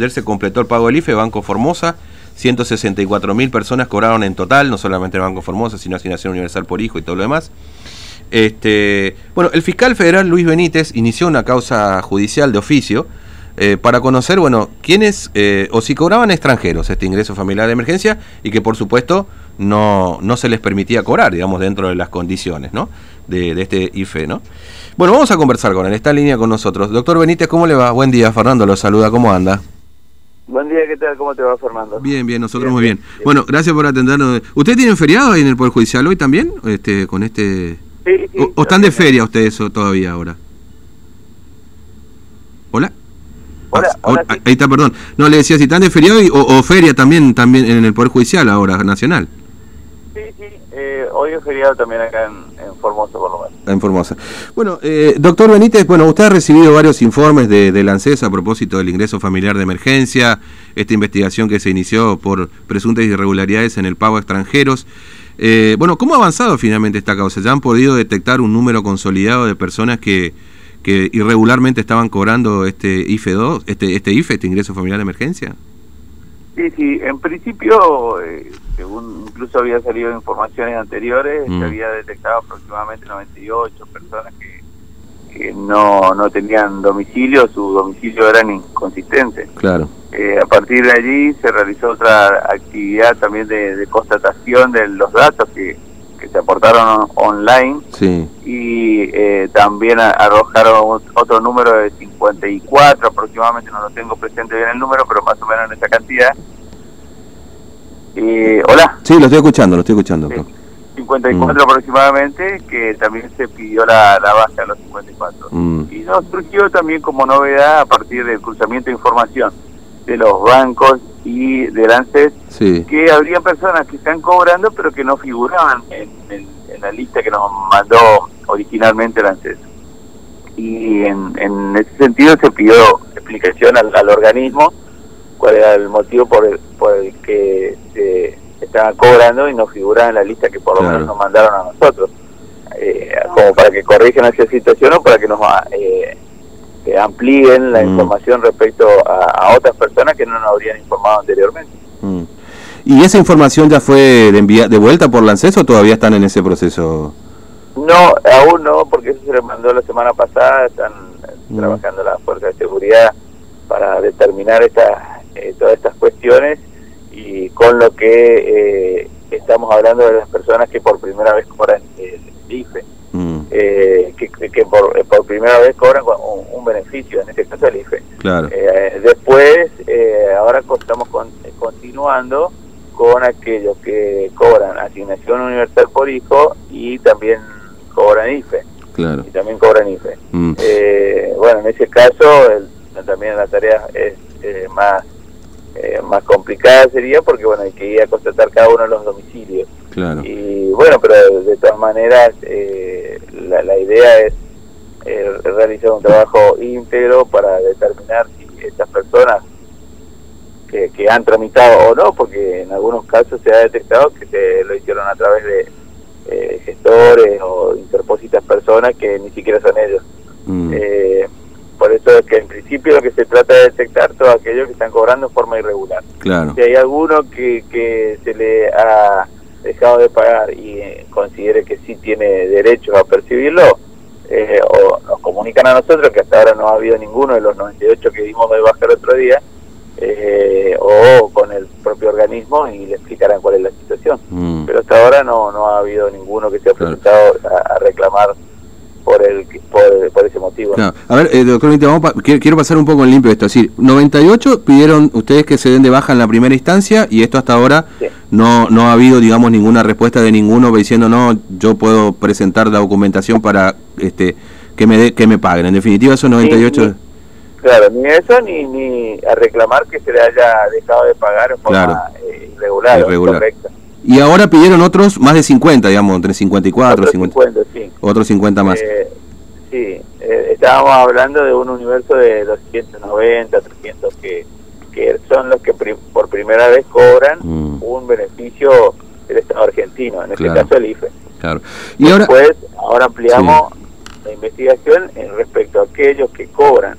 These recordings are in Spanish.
Ayer se completó el pago del IFE, Banco Formosa, 164 mil personas cobraron en total, no solamente Banco Formosa, sino Asignación Universal por Hijo y todo lo demás. Este, bueno, el fiscal federal Luis Benítez inició una causa judicial de oficio eh, para conocer, bueno, quiénes eh, o si cobraban extranjeros este ingreso familiar de emergencia y que por supuesto no, no se les permitía cobrar, digamos, dentro de las condiciones, ¿no? De, de este IFE, ¿no? Bueno, vamos a conversar con él, está en línea con nosotros. Doctor Benítez, ¿cómo le va? Buen día, Fernando, lo saluda, ¿cómo anda? Buen día, ¿qué tal? ¿Cómo te va, Fernando? Bien, bien, nosotros muy bien. Bueno, gracias por atendernos. ¿Usted tiene feriado ahí en el Poder Judicial hoy también? Este, con este... Sí, sí, o, o están de feria ustedes todavía ahora? ¿Hola? Hola, Ah, hola, ah, sí. Ahí está, perdón. No, le decía si están de feriado y- o, o feria también, también en el Poder Judicial ahora, nacional, Sí, sí, eh, hoy es feriado también acá en, Formosa, por lo menos. en Formosa. Bueno, eh, doctor Benítez, bueno, usted ha recibido varios informes de, de a propósito del ingreso familiar de emergencia, esta investigación que se inició por presuntas irregularidades en el pago a extranjeros. Eh, bueno, ¿cómo ha avanzado finalmente esta causa? ¿Ya han podido detectar un número consolidado de personas que, que irregularmente estaban cobrando este IFE 2, este, este IFE, este ingreso familiar de emergencia? Sí, sí, en principio, eh, según incluso había salido informaciones anteriores, Mm. se había detectado aproximadamente 98 personas que, que no, no tenían domicilio, su domicilio eran inconsistentes. Claro. Eh, a partir de allí se realizó otra actividad también de, de constatación de los datos que, que se aportaron on- online Sí. y eh, también a- arrojaron otro número de 54 aproximadamente, no lo tengo presente bien el número, pero más o menos en esa cantidad. Y, hola, Sí, lo estoy escuchando, lo estoy escuchando, doctor. 54 Mm. aproximadamente, que también se pidió la, la baja de los 54. Mm, Y nos surgió también como novedad a partir del cruzamiento de información de los bancos y del ANSES sí. que habría personas que están cobrando pero que no figuraban en, en- en la lista que nos mandó originalmente el ANSES. Y en, en ese sentido se pidió explicación al, al organismo cuál era el motivo por el, por el que se estaban cobrando y no figuraban en la lista que por lo Claro. menos nos mandaron a nosotros. Eh, como para que corrijan esa situación o para que nos eh, eh, amplíen la Mm. información respecto a, a otras personas que no nos habrían informado anteriormente. Mm. ¿Y esa información ya fue de, envía- de vuelta por la ANSES o todavía están en ese proceso? No, aún no, porque eso se le mandó la semana pasada, están Mm. trabajando las fuerzas de seguridad para determinar estas eh, todas estas cuestiones y con lo que eh, estamos hablando de las personas que por primera vez cobran el IFE, Mm, eh, que, que por primera vez cobran un, un beneficio, en este caso el IFE. claro. Eh, después, eh, ahora estamos con- eh, continuando con aquellos que cobran asignación universal por hijo y también cobran IFE. Claro. Y también cobran IFE. Mm, Eh, bueno, en ese caso, el- también la tarea es más eh, más complicada sería porque bueno hay que ir a constatar cada uno de los domicilios claro. y bueno pero de, de todas maneras eh, la, la idea es eh, realizar un trabajo íntegro para determinar si estas personas que, que han tramitado o no, porque en algunos casos se ha detectado que se lo hicieron a través de eh, gestores o interpósitas personas que ni siquiera son ellos. Mm, Eh, por eso es que en principio lo que se trata de detectar todos aquellos que están cobrando en forma irregular. claro. Si hay alguno que, que se le ha dejado de pagar y eh, considere que sí tiene derecho a percibirlo, eh, o nos comunican a nosotros, que hasta ahora no ha habido ninguno de los 98 que dimos de baja el otro día, eh, o con el propio organismo y le explicarán cuál es la situación. Mm, Pero hasta ahora no, no ha habido ninguno que se ha Claro. presentado a, a reclamar por, el, por, por ese motivo. claro. A ver, eh, doctor vamos pa- quiero, quiero pasar un poco en limpio esto. Es decir, 98 pidieron ustedes que se den de baja en la primera instancia y esto hasta ahora Sí. no no ha habido, digamos, ninguna respuesta de ninguno diciendo, no, yo puedo presentar la documentación para este que me de- que me paguen. En definitiva, esos 98... ni- Claro, ni eso ni, ni a reclamar que se le haya dejado de pagar en forma Claro. eh, irregular. Y ahora pidieron otros más de 50, digamos, entre 54, Otros 50, 50, sí. otros 50 más. Eh, sí, eh, estábamos hablando de un universo de 290, 300 que, que son los que pri- por primera vez cobran Mm, un beneficio del Estado argentino, en este caso el IFE. claro. Y ahora... Después, ahora ampliamos la investigación en respecto a aquellos que cobran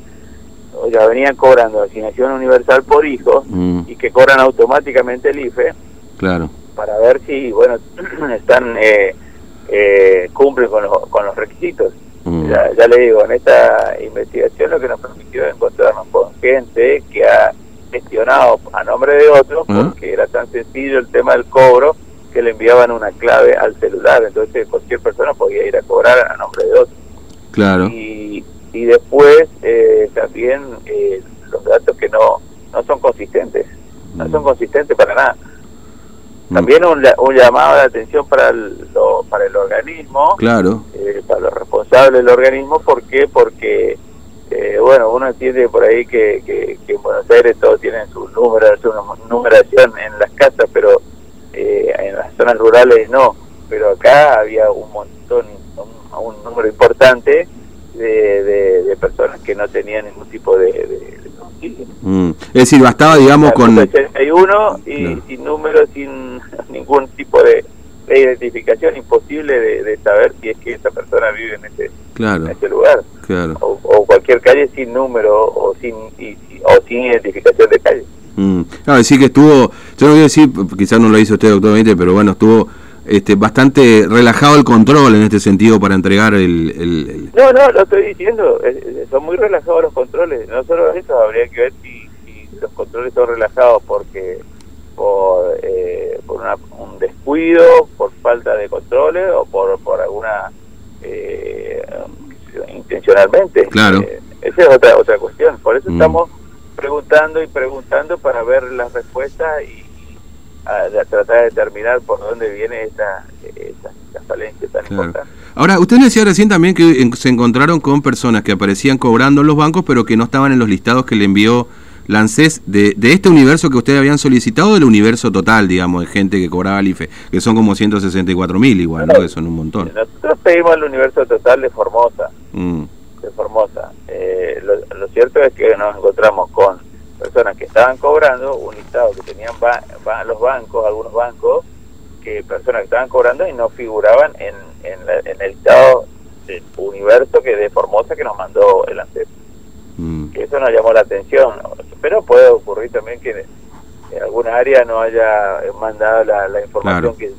ya venían cobrando asignación universal por hijo Mm, y que cobran automáticamente el IFE claro. para ver si, bueno, están eh, eh, cumplen con los, con los requisitos. Mm, Ya, ya le digo, en esta investigación lo que nos permitió encontrarnos con gente que ha gestionado a nombre de otros porque era tan sencillo el tema del cobro que le enviaban una clave al celular, entonces cualquier persona podía ir a cobrar a nombre de otro. Claro. Y, y después eh, también eh, los datos que no, no son consistentes, no son Mm, consistentes para nada. mm, También un, un llamado de atención para el, lo- para el organismo, Claro. eh, para los responsables del organismo, ¿por qué? Porque, eh, bueno, uno entiende por ahí que, que, que en Buenos Aires todos tienen su número, su numeración en las casas, pero eh, en las zonas rurales no. Pero acá había un montón, un, un número importante de, de, de personas que no tenían ningún tipo de, de. Mm. Es decir, bastaba, digamos, con... 81 y Claro. sin número, sin ningún tipo de, de identificación, imposible de, saber si es que esa persona vive en ese, Claro, en ese lugar. claro. O, o cualquier calle sin número o sin, y- y- o sin identificación de calle. Mm. Claro, decir que estuvo, yo no voy a decir, quizás no lo hizo usted, doctor Benítez, pero bueno, estuvo este, bastante relajado el control en este sentido para entregar el... el- el- No, no, lo estoy diciendo, eh, eh, son muy relajados los controles. No solo eso, habría que ver si, si los controles son relajados porque por, eh, por una- un descuido, por falta de controles o por, por alguna eh, intencionalmente. Claro. Eh, esa es otra otra cuestión. Por eso Mm. estamos preguntando y preguntando para ver las respuestas y a- a tratar de determinar por dónde viene esta, esta, esta falencia tan Claro. importante. Ahora, usted decía recién también que en- se encontraron con personas que aparecían cobrando en los bancos, pero que no estaban en los listados que le envió la ANSES de, de este universo que ustedes habían solicitado, del universo total, digamos, de gente que cobraba el IFE, que son como 164 mil igual, ¿no? Que son un montón. Nosotros pedimos el universo total de Formosa, Mm, de Formosa. Eh, lo, lo cierto es que nos encontramos con personas que estaban cobrando un listado que tenían ba- ba- los bancos, algunos bancos, que personas que estaban cobrando y no figuraban en, en, la- en el listado del universo que de Formosa que nos mandó el ANSES. mm, Que eso nos llamó la atención. Pero puede ocurrir también que en alguna área no haya mandado la, la información Claro. que,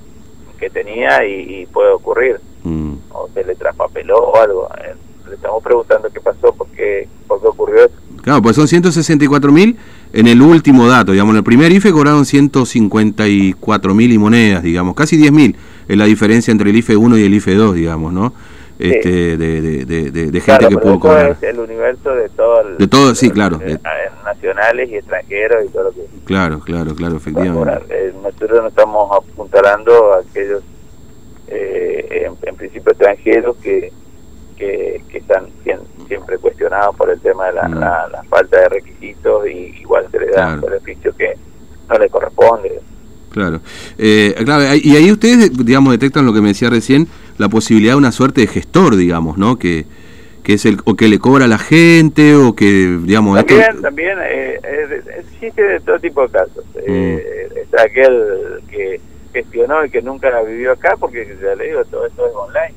que tenía y, y puede ocurrir mm. o se le traspapeló o algo. Eh, le estamos preguntando qué pasó, por qué, por qué ocurrió eso. Claro, pues son 164 mil en el último dato, digamos, en el primer IFE cobraron 154 mil y monedas, digamos, casi 10 mil, es la diferencia entre el IFE 1 y el IFE 2, digamos, ¿no? Este, de, de, de, de- de gente Claro, que pudo cobrar. es el universo de todo el- De todo, sí, claro. eh, nacionales y extranjeros y todo lo que Claro, claro, claro, efectivamente. Eh, nosotros no estamos apuntalando a aquellos, eh, en, en principio extranjeros, que, que, que están siempre cuestionados por el tema de la, Mm. la- la falta de requisitos y igual se le dan Claro. beneficios que no le corresponde. Claro. Eh, claro, y ahí ustedes, digamos, detectan lo que me decía recién, la posibilidad de una suerte de gestor, digamos, ¿no? Que, que es el, o que le cobra a la gente, o que, digamos, esto- También, también eh, eh, existe de todo tipo de casos. Eh, Mm. está aquel que gestionó y que nunca vivió acá, porque ya le digo, todo esto es online,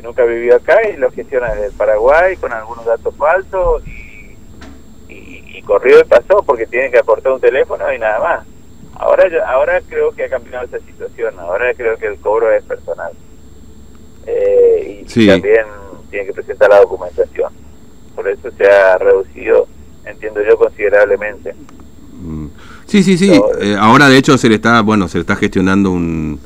que nunca vivió acá y lo gestiona desde Paraguay con algunos datos falsos y, y, y corrió y pasó porque tiene que aportar un teléfono y nada más. Ahora, ahora creo que ha cambiado esa situación, ahora creo que el cobro es personal. Eh, y Sí. también tiene que presentar la documentación. Por eso se ha reducido, entiendo yo, considerablemente. Mm. Sí, sí, sí. No, Eh, ahora, de hecho, se le está, bueno, se le está gestionando un...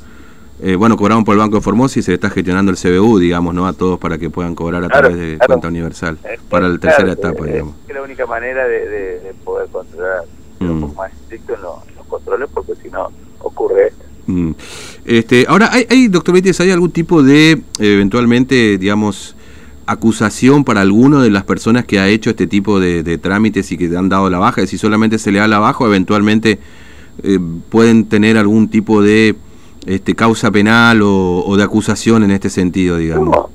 eh, bueno, cobraron por el Banco de Formosa y se le está gestionando el CBU, digamos, ¿no? A todos para que puedan cobrar a Claro, través de claro. cuenta universal. Eh, Para la claro, tercera etapa, eh, digamos. Es la única manera de, de- de poder controlar, ser un Mm. poco más estricto en, los- controles, porque si no ocurre esto. Mm. Este, ahora, ¿hay, hay doctor Benítez, ¿hay algún tipo de, eventualmente, digamos, acusación para alguno de las personas que ha hecho este tipo de, de trámites y que han dado la baja? Si solamente se le da la baja, o eventualmente eh, pueden tener algún tipo de este, causa penal o, o de acusación en este sentido, digamos. No,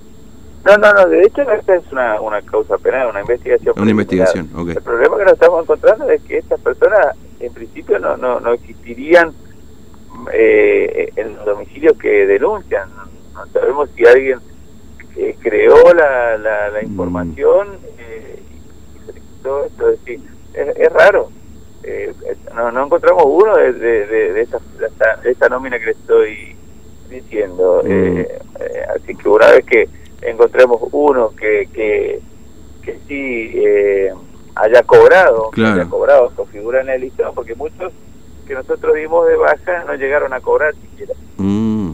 no, no, no, de hecho esta es una, una causa penal, una investigación. Una investigación, ok. El problema que nos estamos encontrando es que estas personas en principio no, no, no existirían eh, en los domicilios que denuncian. No sabemos si alguien eh, creó la, la, la Mm. información eh, y todo esto. Es decir, es, raro. Eh, no, no encontramos uno de, de, de, esta, nómina que le estoy diciendo. Mm. Eh, eh, así que una vez que encontremos uno que, que, que sí eh, haya cobrado, que haya cobrado, configura en el listado, porque muchos que nosotros dimos de baja no llegaron a cobrar siquiera. Mm.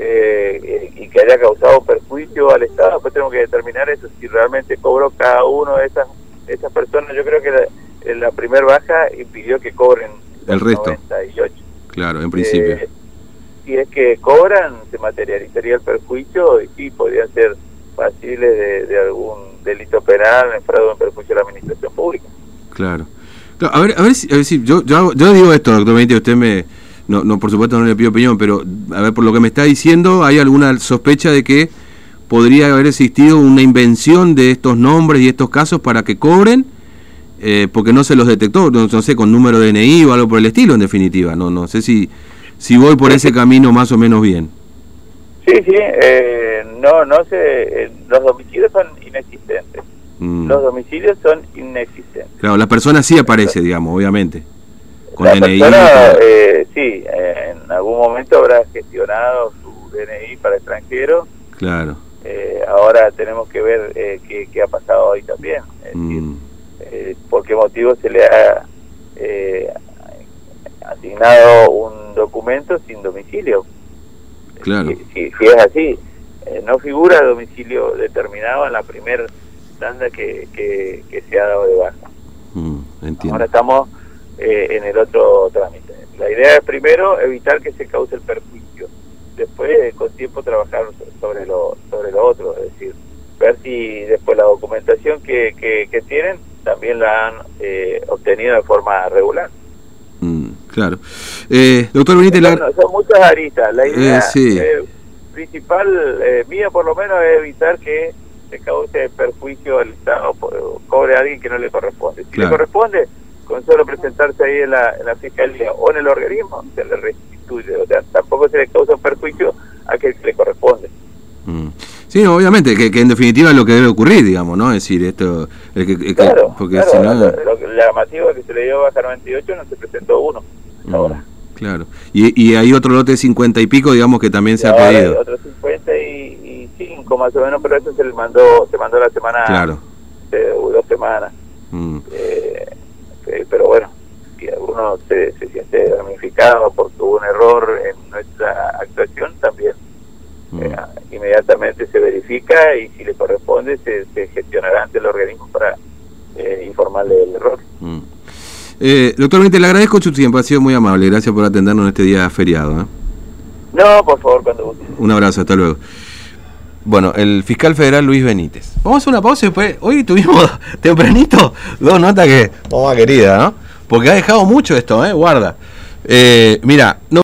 Eh, y que haya causado perjuicio al Estado, después tenemos que determinar eso, si realmente cobró cada uno de esas, esas personas. Yo creo que la, la primera baja impidió que cobren el resto. 98. Claro, en principio. Eh, si es que cobran, se materializaría el perjuicio y sí, podrían ser pasibles de, algún delito penal en fraude en perjuicio de la administración pública. Claro. a ver, a ver si, a ver si yo, yo, yo digo esto, doctor Benítez, usted me, no, no, por supuesto no le pido opinión, pero a ver, por lo que me está diciendo, ¿hay alguna sospecha de que podría haber existido una invención de estos nombres y estos casos para que cobren? Eh, porque no se los detectó, no, sé, con número de DNI o algo por el estilo, en definitiva. No, no sé si, si voy por ese camino más o menos bien. Sí, sí, eh, no, no sé, eh, los domicilios son inexistentes. Mm. Los domicilios son inexistentes. Claro, la persona sí aparece, digamos, obviamente la persona, eh, sí, en algún momento habrá gestionado su DNI para extranjero. Claro. Eh, ahora tenemos que ver eh, qué, ha pasado hoy también. Es mm. decir, por qué motivo se le ha asignado un documento sin domicilio. Claro. Si, es así, no figura domicilio determinado en la primera tanda que, que, se ha dado de baja. Mm, entiendo. Ahora estamos eh, en el otro trámite. La idea es primero evitar que se cause el perjuicio, después con tiempo trabajar sobre lo, sobre lo otro, es decir, ver si después la documentación que, que, tienen también la han eh, obtenido de forma regular. Mm, claro. Eh, doctor Benítez, son muchas aristas. La idea principal mía, por lo menos, es evitar que se cause perjuicio al Estado, cobre a alguien que no le corresponde. Si le corresponde, con solo presentarse ahí en la, en la fiscalía o en el organismo, se le restituye. O sea, tampoco se le causa un perjuicio a que le corresponde. Mm. Sí, obviamente, que, que, en definitiva es lo que debe ocurrir, digamos, ¿no? Es decir, esto... que, claro, porque si no... Lo, llamativo que se le dio baja 98 no se presentó uno mm, ahora. Claro. Y, y hay otro lote de 50 y pico, digamos, que también se ha pedido. Hay otro 50 y, 5 más o menos, pero eso se le mandó, se mandó la semana... Claro. dos semanas. Mm. Eh, eh, pero bueno, si alguno se, se siente ramificado porque hubo un error en nuestra actuación, también mm. eh, inmediatamente se verifica y si le corresponde se, se gestionará ante el organismo para eh, informarle del error. Mm. doctor Benítez, le agradezco su tiempo, ha sido muy amable, gracias por atendernos en este día feriado. No, por favor, cuando guste. Un abrazo, hasta luego. Bueno, el fiscal federal Luis Benítez. Vamos a una pausa y después. Hoy tuvimos tempranito dos notas que. Toma querida, ¿no? Porque ha dejado mucho esto, ¿eh? Guarda. Eh, mira, no.